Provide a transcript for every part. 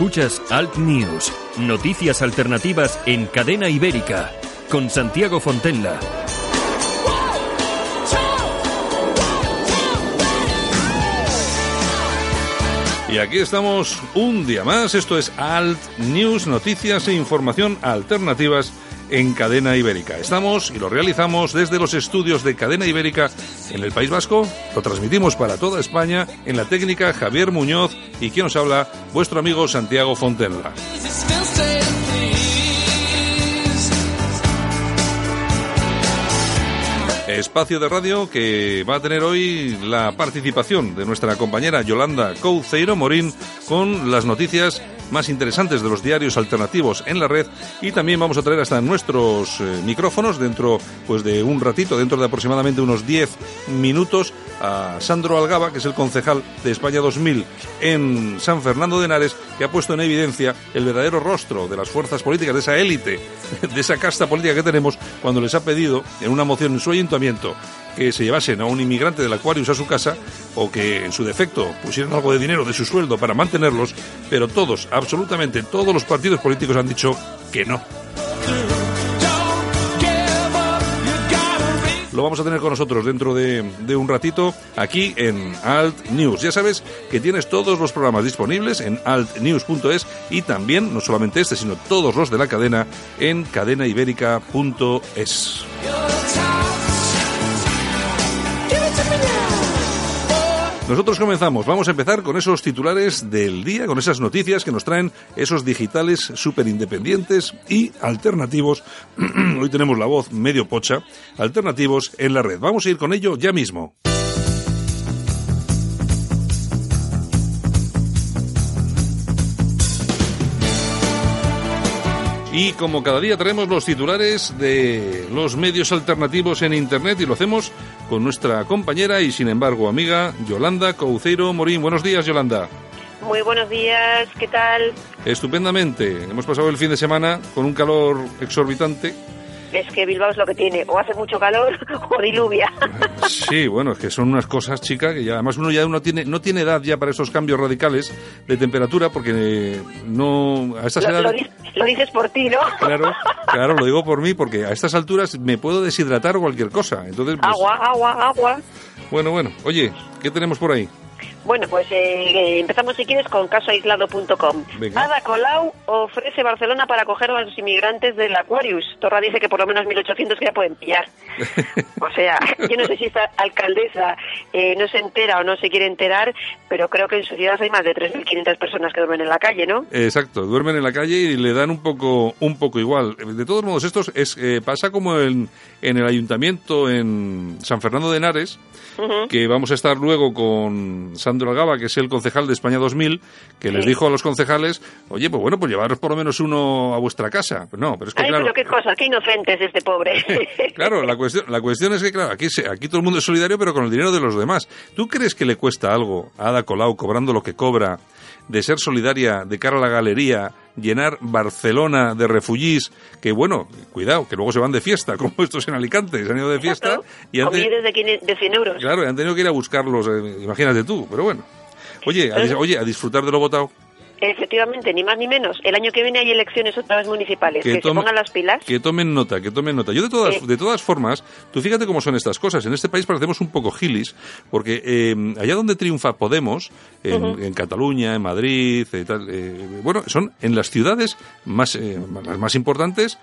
Escuchas Alt News, noticias alternativas en cadena ibérica, con Santiago Fontenla. Y aquí estamos un día más. Esto es Alt News, noticias e información alternativas en cadena ibérica. Estamos y lo realizamos desde los estudios de cadena ibérica en el País Vasco. Lo transmitimos para toda España en la técnica Javier Muñoz y quien nos habla, vuestro amigo Santiago Fontenla. Espacio de radio que va a tener hoy la participación de nuestra compañera Yolanda Couceiro Morín con las noticias más interesantes de los diarios alternativos en la red. Y también vamos a traer hasta nuestros eh, micrófonos dentro pues de un ratito, dentro de aproximadamente unos 10 minutos a Sandro Algaba, que es el concejal de España 2000 en San Fernando de Henares, que ha puesto en evidencia el verdadero rostro de las fuerzas políticas, de esa élite, de esa casta política que tenemos cuando les ha pedido en una moción en su ayuntamiento que se llevasen a un inmigrante del Aquarius a su casa o que en su defecto pusieran algo de dinero de su sueldo para mantenerlos, pero todos, absolutamente todos los partidos políticos han dicho que no. Lo vamos a tener con nosotros dentro de, un ratito aquí en Alt News. Ya sabes que tienes todos los programas disponibles en altnews.es y también, no solamente este, sino todos los de la cadena en cadenaibérica.es. Nosotros comenzamos, vamos a empezar con esos titulares del día, con esas noticias que nos traen esos digitales súper independientes y alternativos. Hoy tenemos la voz medio pocha, alternativos en la red. Vamos a ir con ello ya mismo. Y como cada día traemos los titulares de los medios alternativos en Internet y lo hacemos con nuestra compañera y sin embargo amiga Yolanda Couceiro Morín. Buenos días Yolanda. Muy buenos días, ¿qué tal? Estupendamente. Hemos pasado el fin de semana con un calor exorbitante es que Bilbao es lo que tiene, o hace mucho calor o diluvia. Sí, bueno, es que son unas cosas, chica, que ya además uno ya uno tiene no tiene edad ya para esos cambios radicales de temperatura porque no a estas lo, edades lo, dices por ti, ¿no? Claro, claro, lo digo por mí porque a estas alturas me puedo deshidratar cualquier cosa. Entonces, pues, agua, agua, agua. Bueno, bueno. Oye, ¿qué tenemos por ahí? Bueno, pues eh, empezamos si quieres con casoaislado.com. Ada Colau ofrece Barcelona para acoger a los inmigrantes del Aquarius. Torra dice que por lo menos 1.800 que ya pueden pillar. o sea, yo no sé si esta alcaldesa eh, no se entera o no se quiere enterar, pero creo que en su ciudad hay más de 3.500 personas que duermen en la calle, ¿no? Exacto, duermen en la calle y le dan un poco, un poco igual. De todos modos, esto es, eh, pasa como en, en el ayuntamiento en San Fernando de Henares, que vamos a estar luego con Sandro Algaba, que es el concejal de España 2000, que les dijo a los concejales, oye, pues bueno, pues llevaros por lo menos uno a vuestra casa. Pues no, pero es que Ay, claro... pero qué cosa, qué inocente es este pobre. claro, la cuestión, la cuestión es que, claro, aquí, se, aquí todo el mundo es solidario, pero con el dinero de los demás. ¿Tú crees que le cuesta algo a Ada Colau, cobrando lo que cobra, de ser solidaria de cara a la galería, llenar Barcelona de refugiés, que bueno, cuidado, que luego se van de fiesta, como estos en Alicante, se han ido de fiesta y han, de, de 100 euros. Claro, han tenido que ir a buscarlos, eh, imagínate tú, pero bueno. Oye, a, oye, a disfrutar de lo votado. Efectivamente, ni más ni menos. El año que viene hay elecciones otra vez municipales. Que, se pongan las pilas. Que tomen nota, que tomen nota. Yo de todas, de todas formas, tú fíjate cómo son estas cosas. En este país parecemos un poco gilis, porque eh, allá donde triunfa Podemos, en, uh -huh. en Cataluña, en Madrid, y tal, eh, bueno, son en las ciudades más, eh, las más importantes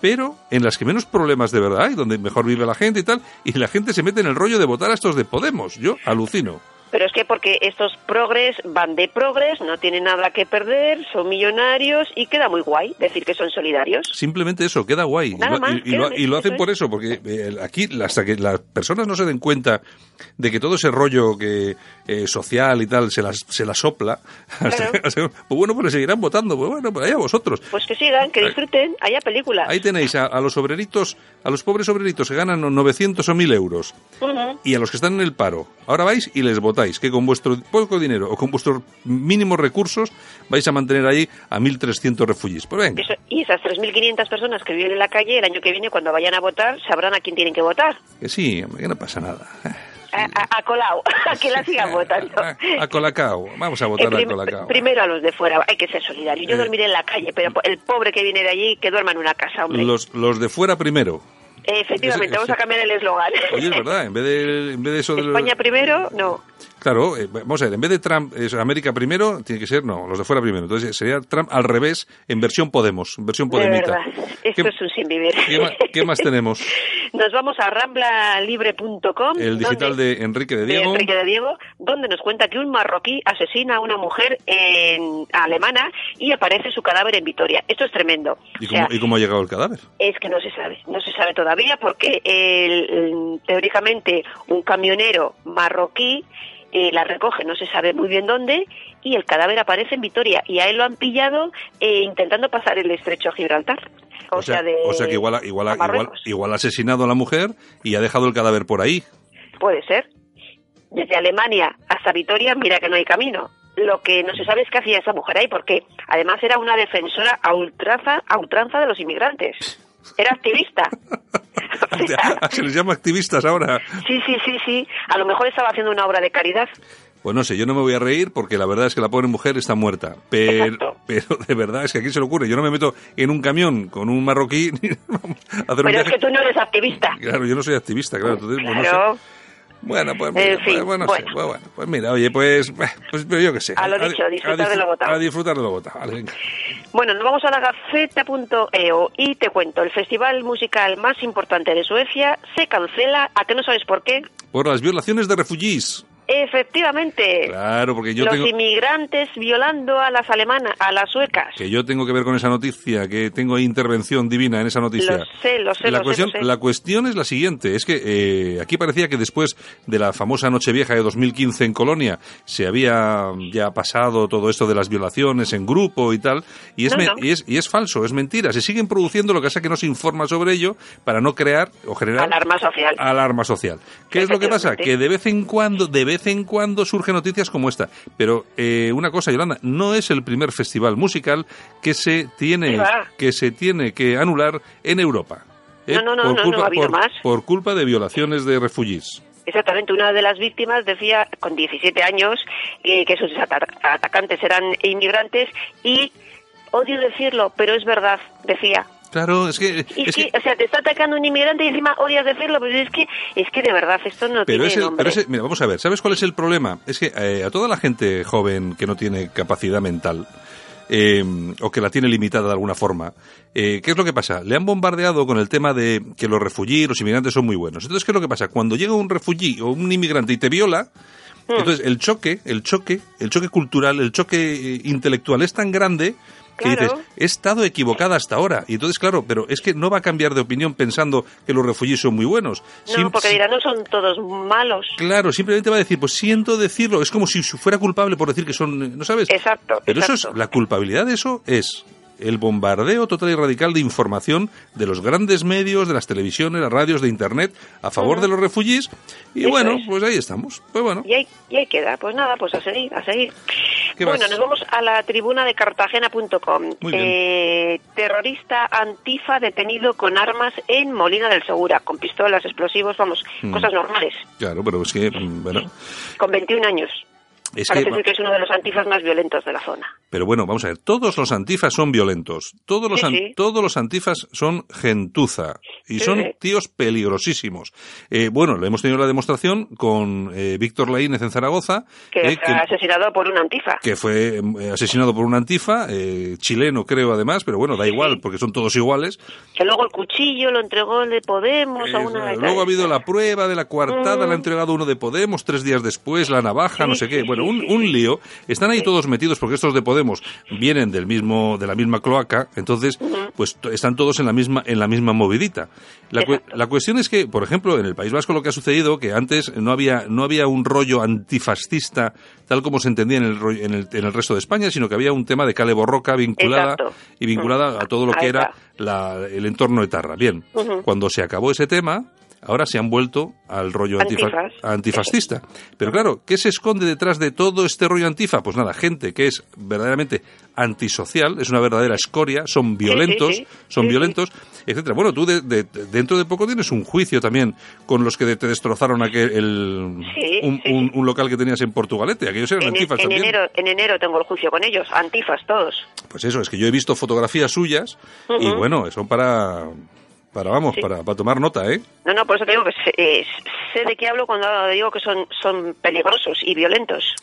pero en las que menos problemas de verdad hay, donde mejor vive la gente y tal, y la gente se mete en el rollo de votar a estos de Podemos. Yo alucino. Pero es que porque estos progres van de progres, no tienen nada que perder, son millonarios y queda muy guay decir que son solidarios. Simplemente eso, queda guay. y, lo, hacen por eso, porque eh, aquí hasta que las personas no se den cuenta de que todo ese rollo que eh, social y tal se las, se la sopla, pues bueno, pues seguirán votando, pues bueno, pues allá vosotros. Pues que sigan, que disfruten, haya películas. Ahí tenéis a, los obreritos, a los pobres obreritos que ganan 900 o 1000 euros y a los que están en el paro. Ahora vais y les votáis, que con vuestro poco dinero o con vuestros mínimos recursos vais a mantener ahí a 1.300 refugiados. Pues venga. y esas 3.500 personas que viven en la calle, el año que viene, cuando vayan a votar, sabrán a quién tienen que votar. Que sí, que no pasa nada. A, a, Colau, a que la sigan votando. A, Colacao, vamos a votar a Colacao. Primero a los de fuera, hay que ser solidarios. Yo eh. dormiré en la calle, pero el pobre que viene de allí, que duerma en una casa, hombre. Los, los de fuera primero. Efectivamente, vamos a cambiar el eslogan. Oye, es verdad, en vez de, en vez de eso de... España primero, no. Claro, eh, vamos a ver, en vez de Trump, es América primero, tiene que ser, no, los de fuera primero. Entonces sería Trump al revés, en versión Podemos, en versión Podemita. Esto es un sin vivir. ¿qué, más, tenemos? Nos vamos a ramblalibre.com. El digital de Enrique de Diego. Enrique de Diego, donde nos cuenta que un marroquí asesina a una mujer en alemana y aparece su cadáver en Vitoria. Esto es tremendo. ¿Y cómo, ¿y cómo ha llegado el cadáver? Es que no se sabe, no se sabe todavía porque el, teóricamente un camionero marroquí eh, la recoge, no se sabe muy bien dónde, y el cadáver aparece en Vitoria. Y a él lo han pillado eh, intentando pasar el estrecho a Gibraltar. O, sea, que igual, igual, igual, igual ha asesinado a la mujer y ha dejado el cadáver por ahí. Puede ser. Desde Alemania hasta Vitoria, mira que no hay camino. Lo que no se sabe es qué hacía esa mujer ahí, porque además era una defensora a ultranza, a ultranza de los inmigrantes. Era activista. se les llama activistas ahora. Sí, sí, sí, sí. A lo mejor estaba haciendo una obra de caridad. Pues no sé, yo no me voy a reír porque la verdad es que la pobre mujer está muerta. Pero, pero de verdad es que aquí se le ocurre. Yo no me meto en un camión con un marroquí. pero es que tú no eres activista. Claro, yo no soy activista, claro. Entonces, pues no sé. Bueno, pues, mira, pues, bueno, pues, bueno, pues, mira, oye, pues, pues yo qué sé. A lo dicho, disfrutar de lo votado. A disfrutar de lo votado, vale. Bueno, nos vamos a la gaceta.eo y te cuento, el festival musical más importante de Suecia se cancela, ¿a qué no sabes por qué? Por las violaciones de refugiés. Efectivamente. Claro, porque yo Los inmigrantes violando a las alemanas, a las suecas. Que yo tengo que ver con esa noticia, que tengo intervención divina en esa noticia. Lo sé, lo sé, la lo cuestión, sé, La cuestión es la siguiente, es que eh, aquí parecía que después de la famosa Nochevieja de 2015 en Colonia se había ya pasado todo esto de las violaciones en grupo y tal, y es, Y es, y es falso, es mentira. Se siguen produciendo, lo que pasa que no se informa sobre ello para no crear o generar... Alarma social. Alarma social. ¿Qué es lo que pasa? Que de vez en cuando, de vez en cuando surgen noticias como esta. Pero eh, una cosa, Yolanda, no es el primer festival musical que se tiene, que, se tiene que anular en Europa. ¿eh? No, no, no, por culpa, no, ha habido más. Por culpa de violaciones de refugiés. Exactamente, una de las víctimas decía con 17 años eh, que sus atacantes eran inmigrantes y odio decirlo, pero es verdad, decía, Claro, es que, es que, o sea, te está atacando un inmigrante y encima odias decirlo, pero es que, es que de verdad esto no pero tiene Pero mira, vamos a ver, ¿sabes cuál es el problema? Es que eh, a toda la gente joven que no tiene capacidad mental, eh, o que la tiene limitada de alguna forma. Eh, ¿Qué es lo que pasa? Le han bombardeado con el tema de que los refugiados, los inmigrantes son muy buenos. Entonces, ¿qué es lo que pasa? Cuando llega un refugiado o un inmigrante y te viola, hmm. entonces el choque, el choque, el choque cultural, el choque intelectual es tan grande que dices, he estado equivocada hasta ahora. Y entonces, claro, pero es que no va a cambiar de opinión pensando que los refugiados son muy buenos. No, porque dirán, no son todos malos. Claro, simplemente va a decir, pues siento decirlo, es como si fuera culpable por decir que son, ¿no sabes? Exacto. Pero eso es, la culpabilidad de eso es el bombardeo total y radical de información de los grandes medios, de las televisiones, las radios, de Internet, a favor de los refugiés. Y bueno, pues ahí estamos. Pues bueno. Y ahí, queda. Pues nada, pues a seguir, a seguir. Bueno, nos vamos a la tribuna de cartagena.com. Eh, terrorista antifa detenido con armas en Molina del Segura, con pistolas, explosivos, vamos, mm. cosas normales. Claro, pero es que, mm, bueno. Con 21 años. Es Parece que, que es uno de los antifas más violentos de la zona. Pero bueno, vamos a ver, todos los antifas son violentos, todos los, Todos los antifas son gentuza y son tíos peligrosísimos. Eh, bueno, le hemos tenido la demostración con eh, Víctor Laínez en Zaragoza. Que eh, fue asesinado por un antifa. Que fue asesinado por un antifa, chileno creo además, pero bueno, da igual, porque son todos iguales. Que luego el cuchillo lo entregó el de Podemos a una... Luego ha habido la prueba de la coartada, la ha mm. entregado uno de Podemos, tres días después, la navaja, no sé qué. Bueno, un, lío. Están ahí todos metidos porque estos de Podemos vienen del mismo, de la misma cloaca, entonces, pues están todos en la misma, en la misma movidita. La, la, cuestión es que, por ejemplo, en el País Vasco lo que ha sucedido, que antes no había, no había un rollo antifascista tal como se entendía en el, en el, en el resto de España, sino que había un tema de cale borroca vinculada y vinculada a todo lo que era la, el entorno de Tarra. Bien, cuando se acabó ese tema, ahora se han vuelto al rollo antifascista. Pero claro, ¿qué se esconde detrás de todo este rollo antifa? Pues nada, gente que es verdaderamente antisocial, es una verdadera escoria, son violentos, son violentos, etcétera. Bueno, tú dentro de poco tienes un juicio también con los que te destrozaron aquel el, un, local que tenías en Portugalete. Aquellos eran antifas en también. Enero, en enero tengo el juicio con ellos, antifas todos. Pues eso, es que yo he visto fotografías suyas y bueno, son para para, vamos, para, para tomar nota, ¿eh? No, no, por eso te digo que sé, sé, de qué hablo cuando digo que son, son peligrosos y violentos.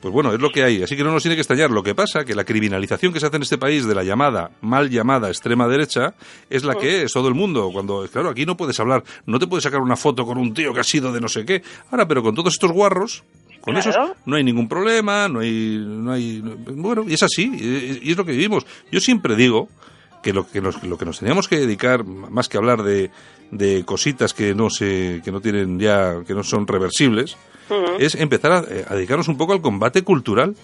Pues bueno, es lo que hay, así que no nos tiene que estallar. Lo que pasa que la criminalización que se hace en este país de la llamada, mal llamada extrema derecha, es la que es todo el mundo. Cuando, claro, aquí no puedes hablar, no te puedes sacar una foto con un tío que ha sido de no sé qué. Ahora, pero con todos estos guarros, con eso no hay ningún problema, no hay, no hay, bueno, y es así, y es lo que vivimos. Yo siempre digo que lo que nos, lo que nos teníamos que dedicar, más que hablar de, de cositas que no se, que no tienen ya, que no son reversibles, es empezar a, dedicarnos un poco al combate cultural.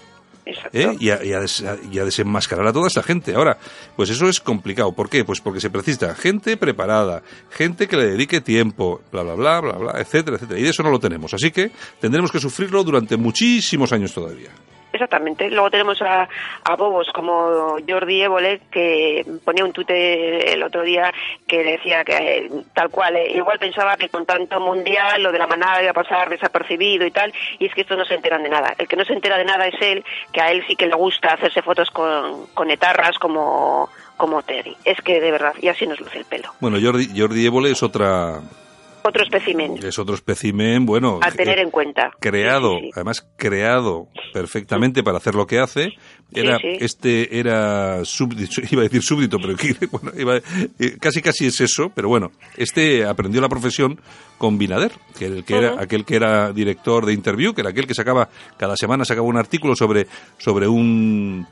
¿eh? Y, a, y, a desenmascarar a toda esta gente. Ahora, pues eso es complicado. ¿Por qué? Pues porque se precisa gente preparada, gente que le dedique tiempo, bla, bla, bla, bla, bla, etcétera, etcétera. Y de eso no lo tenemos. Así que tendremos que sufrirlo durante muchísimos años todavía. Exactamente. Luego tenemos a, bobos como Jordi Évole, que ponía un tute el otro día que decía que tal cual, eh, igual pensaba que con tanto mundial lo de la manada iba a pasar desapercibido y tal, y es que estos no se enteran de nada. El que no se entera de nada es él, que a él sí que le gusta hacerse fotos con, con etarras como, como Terry. Es que de verdad, y así nos luce el pelo. Bueno, Jordi, Jordi Évole es otra otro espécimen. Es otro espécimen, bueno. A tener en cuenta. Creado, además creado perfectamente para hacer lo que hace. Era, este era súbdito, iba a decir súbdito, pero bueno, eh, casi casi es eso, pero bueno, este aprendió la profesión con Binader, que, el que era aquel que era director de Interview, que era aquel que sacaba, cada semana sacaba un artículo sobre, sobre un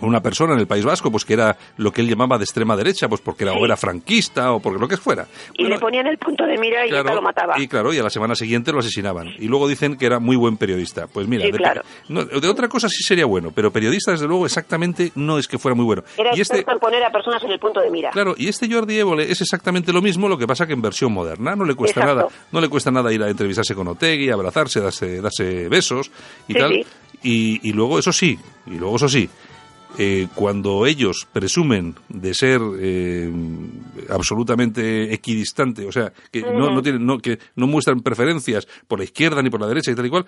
una persona en el País Vasco, pues que era lo que él llamaba de extrema derecha, pues porque era, o era franquista o porque lo que fuera. Y le ponían el punto de mira y lo mataba. Y claro, y a la semana siguiente lo asesinaban. Y luego dicen que era muy buen periodista. Pues mira, de, de, otra cosa sí sería bueno, pero periodista desde luego exactamente no es que fuera muy bueno. Era y este, poner a personas en el punto de mira. Claro, y este Jordi Évole es exactamente lo mismo, lo que pasa que en versión moderna. No le cuesta nada, no le cuesta nada ir a entrevistarse con Otegui, abrazarse, darse, darse besos y tal. Y, y luego, eso sí, y luego eso sí, eh, cuando ellos presumen de ser eh, absolutamente equidistante, o sea, que no, no, tienen, no, que no muestran preferencias por la izquierda ni por la derecha y tal y cual,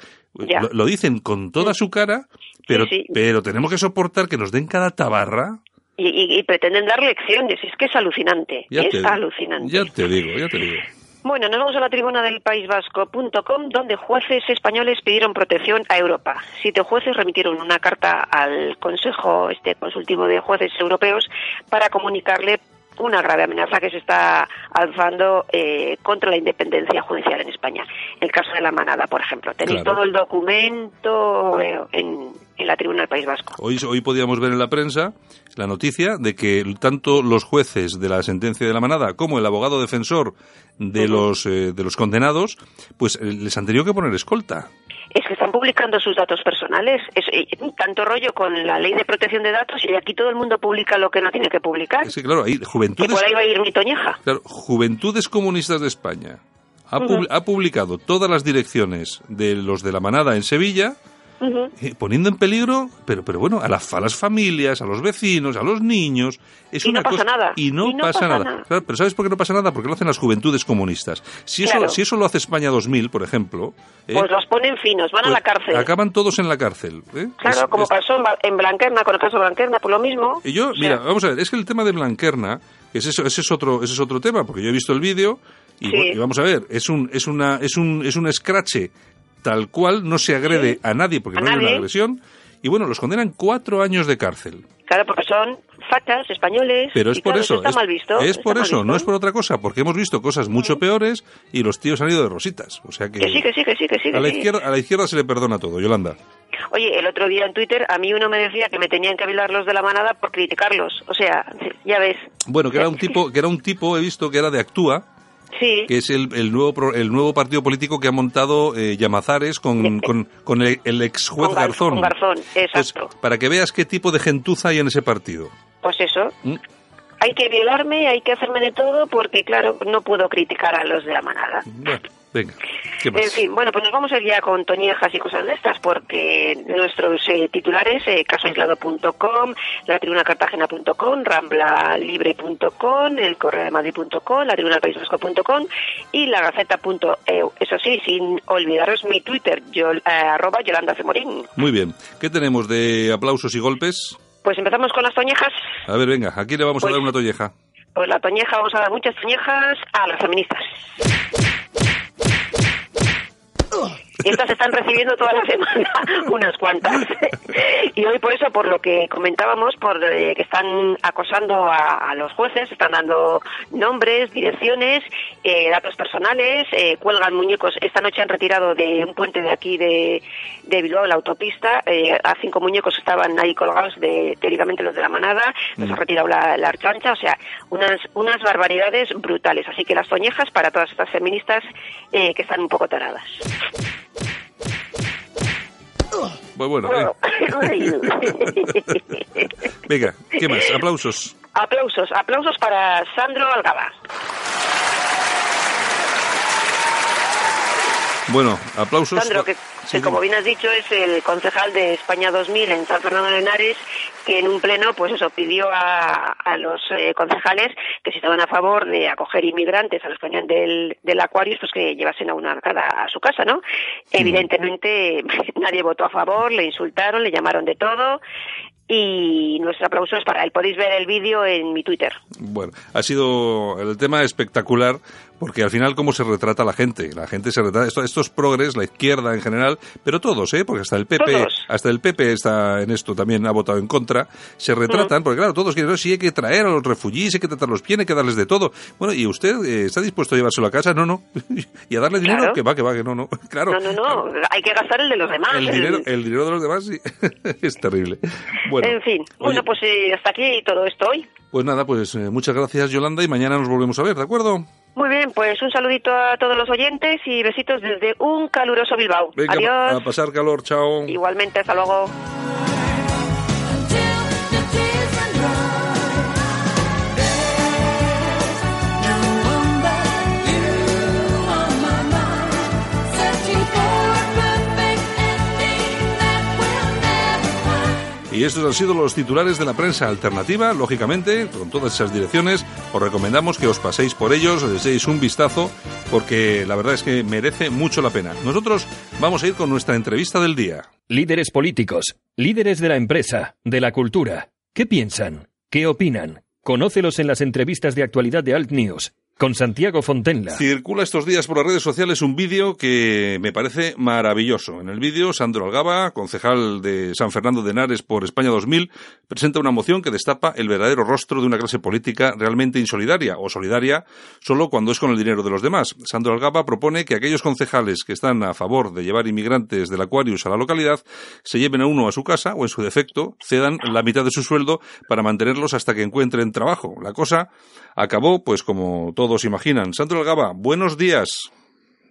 lo, dicen con toda su cara, pero, pero tenemos que soportar que nos den cada tabarra. Y, pretenden dar lecciones, es que es alucinante, es alucinante. Ya te digo, ya te digo. Bueno, nos vamos a la tribuna del País Vasco.com, donde jueces españoles pidieron protección a Europa. Siete jueces remitieron una carta al Consejo este Consultivo de Jueces Europeos para comunicarle una grave amenaza que se está alzando eh, contra la independencia judicial en España. El caso de la manada, por ejemplo. Tenéis todo el documento eh, en, la tribuna del País Vasco. Hoy, hoy podíamos ver en la prensa la noticia de que tanto los jueces de la sentencia de la manada como el abogado defensor de los eh, de los condenados, pues eh, les han tenido que poner escolta. Es que están publicando sus datos personales. Es, eh, tanto rollo con la ley de protección de datos y aquí todo el mundo publica lo que no tiene que publicar. Es que claro, ahí juventudes. por ahí va a ir mi toñeja. Claro, Juventudes Comunistas de España ha, ha publicado todas las direcciones de los de la manada en Sevilla eh, poniendo en peligro, pero, pero bueno, a las, a las familias, a los vecinos, a los niños. Es y una no pasa cosa, nada. Y no, pasa, nada. Claro, pero ¿sabes por qué no pasa nada? Porque lo hacen las juventudes comunistas. Si, eso, si eso lo hace España 2000, por ejemplo, eh, Pues los ponen finos, van a pues la cárcel. acaban todos en la cárcel. ¿eh? Claro, Es- como es- pasó en, Blanquerna, con el caso de Blanquerna, por lo mismo. Y yo, O sea, mira, vamos a ver, es que el tema de Blanquerna, es- ese es otro, ese es otro tema, porque yo he visto el vídeo y, Sí. y vamos a ver, es un, es una, es un, es un escrache tal cual, no se agrede a nadie porque A no hay una agresión, y bueno, los condenan cuatro años de cárcel. Claro, porque son fachas españoles. Pero es y por claro, eso, está es, mal visto. es por eso, no es por otra cosa, porque hemos visto cosas mucho peores y los tíos han ido de rositas. O sea que, Que sí, que sí, que sí, que sí. que a, la sí. izquierda, a la izquierda se le perdona todo, Yolanda. Oye, el otro día en Twitter a mí uno me decía que me tenían que hablar los de la manada por criticarlos. O sea, ya ves. Bueno, que era un tipo, que era un tipo, he visto que era de Actúa, Sí, que es el, el nuevo el nuevo partido político que ha montado eh, Llamazares con, con, con el, el ex juez Con Gar- Garzón. con Garzón, Entonces, exacto. para que veas qué tipo de gentuza hay en ese partido. pues eso. ¿Mm? Hay que violarme, hay que hacerme de todo porque, claro, no puedo criticar a los de la manada. Bueno, venga, ¿qué más? En fin, bueno, pues nos vamos a ir ya con toñejas y cosas de estas, porque nuestros eh, titulares, eh, casoaislado.com, latribunacartagena.com, ramblalibre.com, el correo de madrid.com, la tribunalpaisvasco.com y la gaceta.eu. Eso sí, sin olvidaros mi Twitter, yo, eh, arroba Yolanda Femorín. Muy bien, ¿qué tenemos de aplausos y golpes? Pues empezamos con las toñejas. A ver, venga, aquí le vamos a Pues- dar una tolleja. Pues la toñeja, vamos a dar muchas toñejas a las feministas. Y estas están recibiendo toda la semana unas cuantas. Y hoy por eso, por lo que comentábamos, por eh, que están acosando a, a los jueces, están dando nombres, direcciones, eh, datos personales, eh, cuelgan muñecos. Esta noche han retirado de un puente de aquí de, de Bilbao, la autopista, eh, a cinco muñecos estaban ahí colgados de, teóricamente los de la manada, los ha retirado la, la archancha, o sea, unas, unas barbaridades brutales. Así que las toñejas para todas estas feministas eh, que están un poco taradas. Pues bueno, Bueno, eh, venga, ¿qué más? Aplausos. aplausos, aplausos para Sandro Algaba. Bueno, aplausos. Sandro, que, Sí, que como bien has dicho es el concejal de España 2000 en San Fernando de Henares, que en un pleno, pues eso, pidió a, a los eh, concejales que si estaban a favor de acoger inmigrantes a los que del, del Aquarius, pues que llevasen a una cada a su casa, ¿no? Evidentemente nadie votó a favor, le insultaron, le llamaron de todo y nuestro aplauso es para él. Podéis ver el vídeo en mi Twitter. Bueno, ha sido el tema espectacular porque al final cómo se retrata la gente. La gente se retrata, esto- estos progres, la izquierda en general, pero todos, ¿eh? Porque hasta el PP, Todos. hasta el PP está en esto también ha votado en contra. Se retratan, porque claro, todos quieren, no, sí hay que traer a los refugiados, hay que tratarlos bien, hay que darles de todo. Bueno, ¿y usted eh, está dispuesto a llevárselo a casa? No, no. ¿Y a darle dinero? Claro. Que va, que va, que no, no. Claro. No, no, no, hay que gastar el de los demás. El el- dinero, el dinero de los demás sí. es terrible. Bueno, en fin, oye, bueno, pues eh, hasta aquí todo esto hoy. pues nada, pues eh, muchas gracias Yolanda y mañana nos volvemos a ver, ¿de acuerdo? Muy bien, pues un saludito a todos los oyentes y besitos desde un caluroso Bilbao. Venga, Adiós. a pasar calor, chao. Igualmente, hasta luego. Y estos han sido los titulares de la prensa alternativa. Lógicamente, con todas esas direcciones, os recomendamos que os paséis por ellos, les deis un vistazo, porque la verdad es que merece mucho la pena. Nosotros vamos a ir con nuestra entrevista del día. Líderes políticos, líderes de la empresa, de la cultura. ¿Qué piensan? ¿Qué opinan? Conócelos en las entrevistas de actualidad de Alt News, con Santiago Fontenla. Circula estos días por las redes sociales un vídeo que me parece maravilloso. En el vídeo, Sandro Algaba, concejal de San Fernando de Henares por España 2000, presenta una moción que destapa el verdadero rostro de una clase política realmente insolidaria o solidaria solo cuando es con el dinero de los demás. Sandro Algaba propone que aquellos concejales que están a favor de llevar inmigrantes del Aquarius a la localidad se lleven a uno a su casa o, en su defecto, cedan la mitad de su sueldo para mantenerlos hasta que encuentren trabajo. La cosa acabó, pues como todos imaginan. Sandro Algaba, buenos días.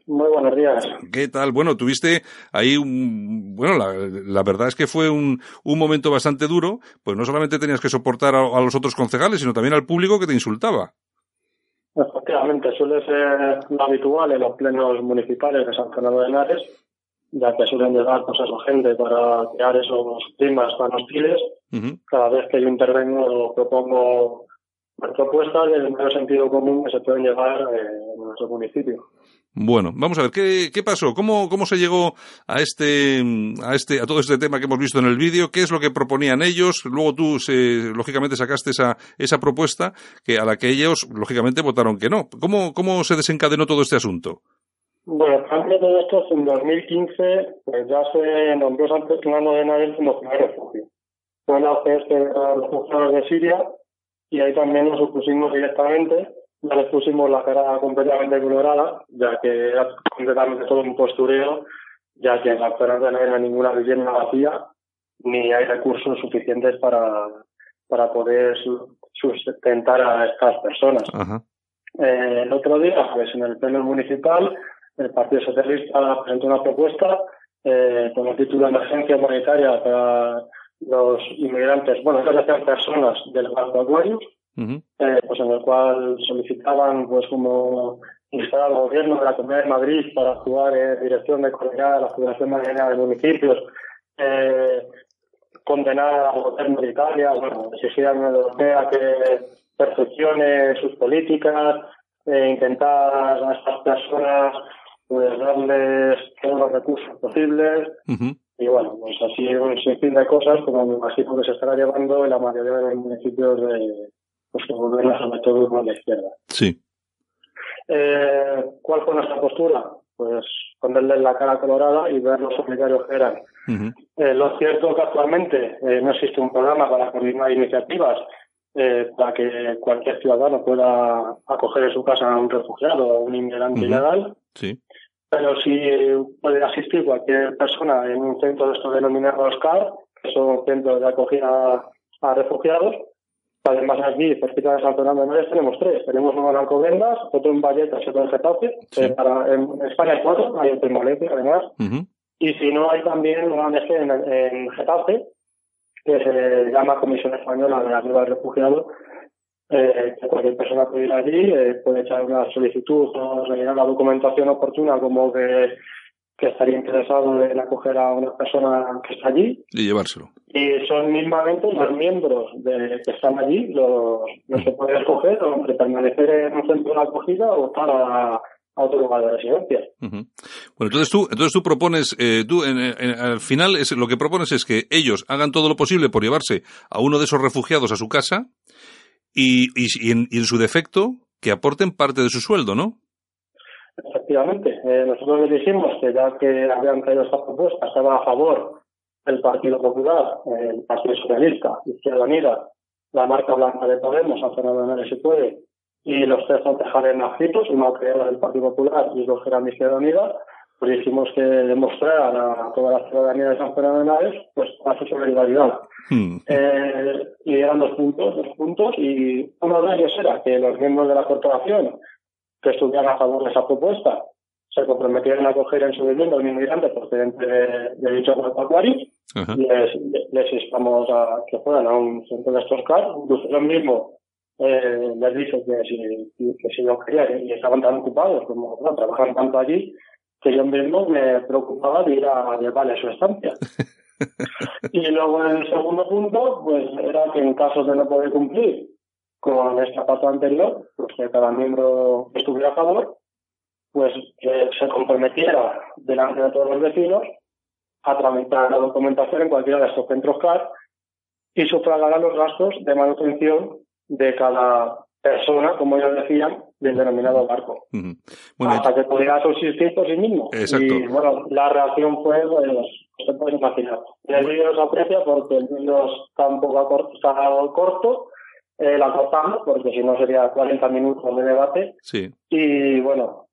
Muy buenos días. ¿Qué tal? Bueno, tuviste ahí un... Bueno, la, la verdad es que fue un, un momento bastante duro, pues no solamente tenías que soportar a, a los otros concejales, sino también al público que te insultaba. Efectivamente, suele ser lo habitual en los plenos municipales de San Fernando de Henares ya que suelen llegar pues eso, gente para crear esos climas tan hostiles. Cada vez que yo intervengo propongo propuestas del medio sentido común que se pueden llevar eh, en nuestro municipio. Bueno, vamos a ver, ¿qué, qué pasó? ¿Cómo, ¿Cómo se llegó a este, a este, a todo este tema que hemos visto en el vídeo? ¿Qué es lo que proponían ellos? Luego tú, se, lógicamente, sacaste esa, esa propuesta que a la que ellos, lógicamente, votaron que no. ¿Cómo, cómo se desencadenó todo este asunto? Bueno, antes de todo esto, en 2015, pues ya se nombró San Fernando de Nadel como primer refugio. Fue la de los refugiados de Siria y ahí también nos opusimos directamente ya les pusimos la cara completamente colorada, ya que era completamente todo un postureo, ya que en la zona no hay ninguna vivienda vacía, ni hay recursos suficientes para, para poder sustentar a estas personas. Eh, el otro día, pues en el pleno municipal, el Partido Socialista presentó una propuesta eh, con el título de emergencia humanitaria para los inmigrantes, bueno, estas personas del Barco Aquarius, eh, pues en el cual solicitaban pues como instar al gobierno de la Comunidad de Madrid para actuar en dirección de coordinar a la Federación Madrileña de Municipios, eh, condenar al gobierno de Italia, bueno, exigir a la Unión Europea que perfeccione sus políticas, e intentar a estas personas pues darles todos los recursos posibles. Y bueno, pues así un sinfín de cosas como me imagino que se estará llevando en la mayoría de los municipios de, pues que gobierna sobre todo a la izquierda. Sí. Eh, ¿Cuál fue nuestra postura? Pues ponerle la cara colorada y ver los solidarios que eran. eh, lo cierto es que actualmente eh, no existe un programa para coordinar iniciativas eh, para que cualquier ciudadano pueda acoger en su casa a un refugiado o un inmigrante ilegal. Sí. Pero sí puede asistir cualquier persona en un centro de estos denominados CAR, que son centros de acogida a refugiados, Además, aquí, cerquita de San Fernando de tenemos tres. Tenemos uno en Alcobendas, otro en Vallecas y otro en Getafe. Eh, para, en España hay cuatro, hay otro en Valencia, además. Y si no, hay también una ONG en, en Getafe, que se llama Comisión Española de Ayuda al Refugiado, eh, que cualquier persona puede ir allí, eh, puede echar una solicitud o rellenar la documentación oportuna como que que estaría interesado en acoger a una persona que está allí. Y llevárselo. Y son mismamente los miembros de, que están allí los, los que pueden escoger o de permanecer en un centro de acogida o estar a, otro lugar de residencia. Bueno, entonces tú, entonces tú propones, eh, tú en, al final es, lo que propones es que ellos hagan todo lo posible por llevarse a uno de esos refugiados a su casa y, y, en, su defecto que aporten parte de su sueldo, ¿no? Efectivamente, eh, nosotros le dijimos que ya que habían traído esta propuesta, estaba a favor el Partido Popular, el Partido Socialista, Izquierda Unida, la marca blanca de Podemos, a Fernando de se puede, y los tres concejales nacitos, que era del Partido Popular y dos eran de Izquierda Unida, pues dijimos que demostrar a toda la ciudadanía de San Fernando de pues a su solidaridad. Hmm. Eh, y eran dos puntos, dos puntos, y uno de ellos era que los miembros de la corporación que estuvieran a favor de esa propuesta se comprometieron a acoger en su vivienda a un inmigrante procedente de, de dicho grupo y les, les instamos a que fueran a un centro de estos CAR. Incluso yo mismo eh, les dije que si, que si quería y estaban tan ocupados como trabajan tanto allí, que yo mismo me preocupaba de ir a llevarle su estancia. y luego el segundo punto, pues era que en caso de no poder cumplir con esta parte anterior, pues que cada miembro estuviera a favor, pues que se comprometiera delante de todos los vecinos a tramitar la documentación en cualquiera de estos centros CAR y sufragar los gastos de manutención de cada persona, como ellos decían, del denominado barco. hasta que pudiera subsistir por sí mismo. Y bueno, la reacción fue, pues, se puede imaginar. el vídeo se aprecia porque el vídeo está un poco corto, está corto eh, la cortamos porque si no sería 40 minutos de debate. Sí. Y bueno,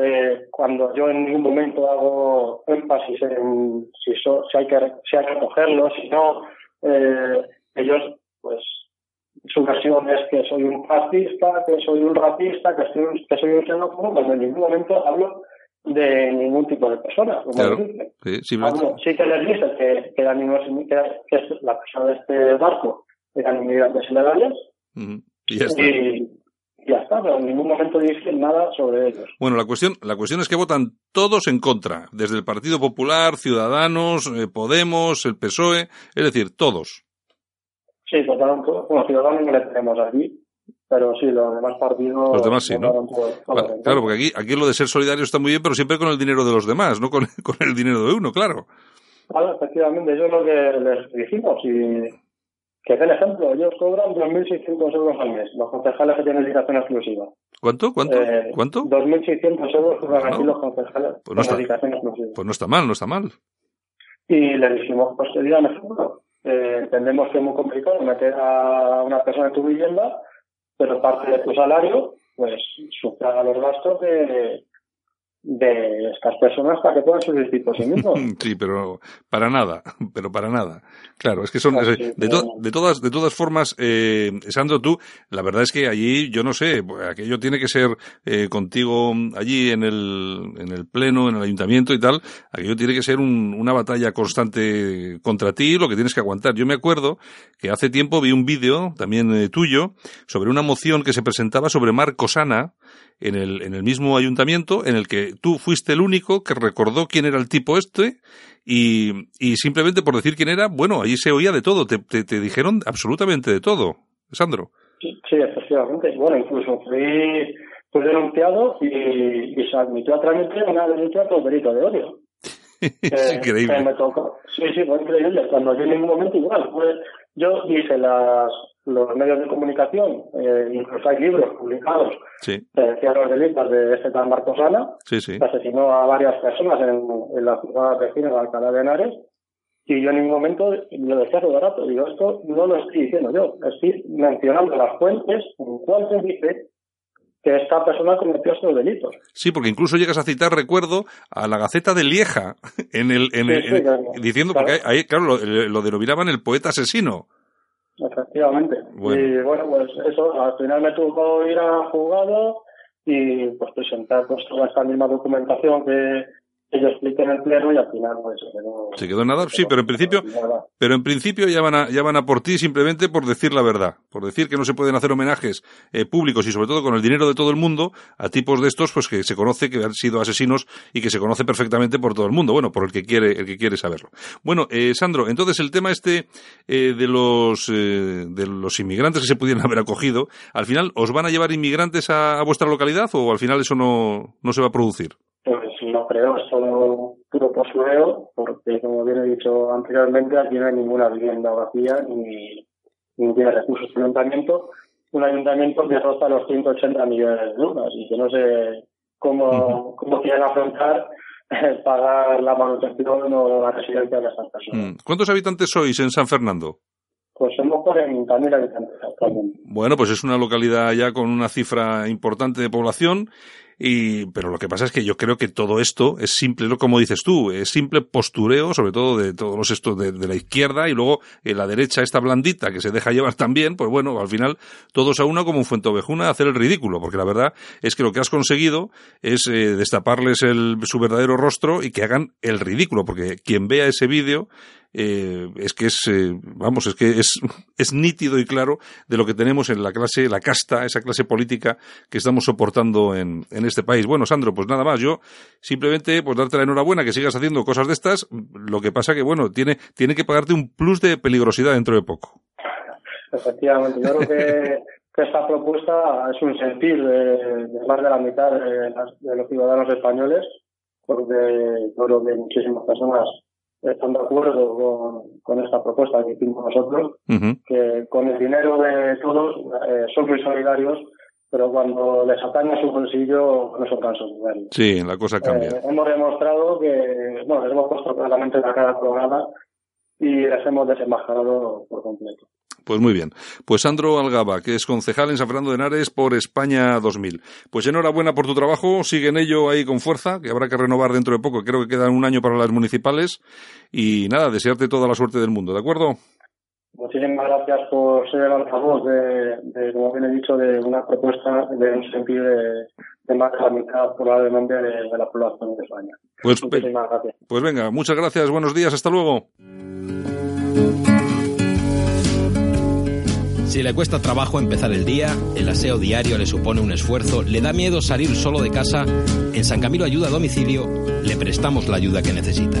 eh, cuando yo en ningún momento hago énfasis en si, si, hay, que, si hay que cogerlo, si no, eh, ellos, pues, su versión es que soy un fascista, que soy un racista, que, soy, que soy un xenófobo, cuando en ningún momento hablo de ningún tipo de persona. Como sí, sí, que les dice que, que, la, que, es la persona de este barco eran inmigrantes ilegales, y, ya está, pero en ningún momento dicen nada sobre ellos. Bueno, la cuestión, la cuestión es que votan todos en contra, desde el Partido Popular, Ciudadanos, eh, Podemos, el PSOE, es decir, todos. Sí, votaron todos. Bueno, Ciudadanos no le tenemos aquí, pero sí, los demás partidos. Los demás sí, ¿no? claro, porque aquí, aquí lo de ser solidario está muy bien, pero siempre con el dinero de los demás, no con, con el dinero de uno, claro. Claro, efectivamente, es lo que les dijimos y que el ejemplo, ellos cobran 2.600 euros al mes, los concejales que tienen dedicación exclusiva. ¿Cuánto? ¿Cuánto? Eh, ¿Cuánto? 2.600 euros cobran aquí los concejales pues no está, dedicación exclusiva. Pues no está mal, no está mal. Y le dijimos, pues que digan ejemplo. Eh, entendemos que es muy complicado meter a una persona en tu vivienda, pero parte de tu salario, pues sufraga los gastos de, de estas personas para que puedan subsistir por sí mismos. Sí, pero para nada, pero para nada. Claro, es que son, de, de, todas, de todas formas, eh, Sandro, tú, la verdad es que allí, yo no sé, pues, aquello tiene que ser eh, contigo allí en el, en el pleno, en el ayuntamiento y tal, aquello tiene que ser un, una batalla constante contra ti, lo que tienes que aguantar. Yo me acuerdo que hace tiempo vi un vídeo, también eh, tuyo, sobre una moción que se presentaba sobre Marcosana, en el, en el mismo ayuntamiento en el que tú fuiste el único que recordó quién era el tipo este y, y simplemente por decir quién era, bueno, allí se oía de todo, te, te, dijeron absolutamente de todo, Sandro. Sí, efectivamente. Bueno, incluso fui, fui denunciado y, y, se admitió a trámite una denuncia por delito de odio. es increíble. Me tocó. Sí, sí, fue increíble. Cuando yo en ningún momento igual. Pues, yo hice las, los medios de comunicación, eh, incluso hay libros publicados sí. que decían los delitos de este tal Marcosana, sí, sí. que asesinó a varias personas en, en la ciudad vecina de Alcalá de Henares, y yo en ningún momento lo decía todo rato, digo, esto no lo estoy diciendo yo, estoy mencionando las fuentes en cual se dice que esta persona cometió estos delitos. Sí, porque incluso llegas a citar, recuerdo, a la Gaceta de Lieja, en el, en, diciendo, porque ahí, claro, lo, lo denominaban el poeta asesino. Efectivamente. Y bueno, pues eso, al final me tuvo ir a juzgado y pues presentar pues toda esta misma documentación que, el pleno y al final pues se quedó... Se quedó nada, sí, pero en principio, pero en principio ya van, a, ya van a por ti simplemente por decir la verdad, por decir que no se pueden hacer homenajes eh, públicos y sobre todo con el dinero de todo el mundo a tipos de estos pues que se conoce que han sido asesinos y que se conoce perfectamente por todo el mundo, bueno, por el que quiere, el que quiere saberlo. Bueno, eh, Sandro, entonces el tema este eh, de los eh, de los inmigrantes que se pudieran haber acogido, al final, ¿os van a llevar inmigrantes a, a vuestra localidad o al final eso no, no se va a producir? Pues no creo, es solo puro postureo, porque como bien he dicho anteriormente, aquí no hay ninguna vivienda vacía ni, ni tiene recursos de ayuntamiento. Un ayuntamiento que roza los 180 millones de euros y que no sé cómo, cómo quieren afrontar pagar la manutención o la residencia de estas personas. Mm. ¿Cuántos habitantes sois en San Fernando? Pues somos 40.000 habitantes actualmente. Bueno, pues es una localidad ya con una cifra importante de población y, pero lo que pasa es que yo creo que todo esto es simple, como dices tú, es simple postureo, sobre todo de todos los estos de, la izquierda y luego en la derecha esta blandita que se deja llevar también, pues bueno, al final todos a una como un fuentovejuna a hacer el ridículo, porque la verdad es que lo que has conseguido es eh, destaparles el, su verdadero rostro y que hagan el ridículo, porque quien vea ese vídeo eh, es que es, eh, vamos, es que es, es nítido y claro de lo que tenemos en la clase, la casta, esa clase política que estamos soportando en, en este país. Bueno, Sandro, pues nada más, yo simplemente pues darte la enhorabuena que sigas haciendo cosas de estas, lo que pasa que, bueno, tiene, tiene que pagarte un plus de peligrosidad dentro de poco. Efectivamente, yo creo que, que esta propuesta es un sentir de, más de la mitad de, de los ciudadanos españoles, porque yo creo que muchísimas personas están de acuerdo con, con esta propuesta que hicimos nosotros, que con el dinero de todos eh, son muy solidarios, pero cuando les atañe su bolsillo no son tan solidarios. Sí, la cosa cambia. Eh, hemos demostrado que, bueno, les hemos puesto claramente la cara programa y les hemos desenmascarado por completo. Pues muy bien. Pues Sandro Algaba, que es concejal en San Fernando de Henares por España 2000. Pues enhorabuena por tu trabajo, sigue en ello ahí con fuerza, que habrá que renovar dentro de poco, creo que queda un año para las municipales. Y nada, desearte toda la suerte del mundo, ¿de acuerdo? Muchísimas gracias por ser el altavoz de, como bien he dicho, de una propuesta de un sentido de, más de la mitad probablemente de, de la población de España. Pues, Muchísimas gracias. Pues venga, muchas gracias, buenos días, hasta luego. Si le cuesta trabajo empezar el día, el aseo diario le supone un esfuerzo, le da miedo salir solo de casa, en San Camilo Ayuda a Domicilio le prestamos la ayuda que necesita.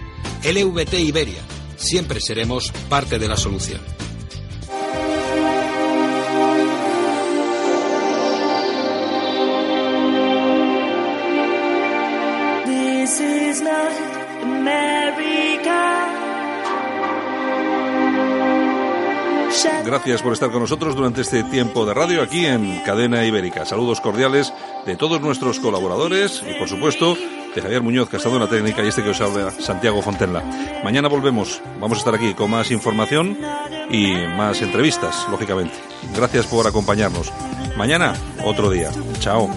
LVT Iberia, siempre seremos parte de la solución. Gracias por estar con nosotros durante este tiempo de radio aquí en Cadena Ibérica. Saludos cordiales de todos nuestros colaboradores y, por supuesto, de Javier Muñoz, que ha estado en la técnica, y este que os habla, Santiago Fontenla. Mañana volvemos, vamos a estar aquí con más información y más entrevistas, lógicamente. Gracias por acompañarnos. Mañana, otro día. Chao.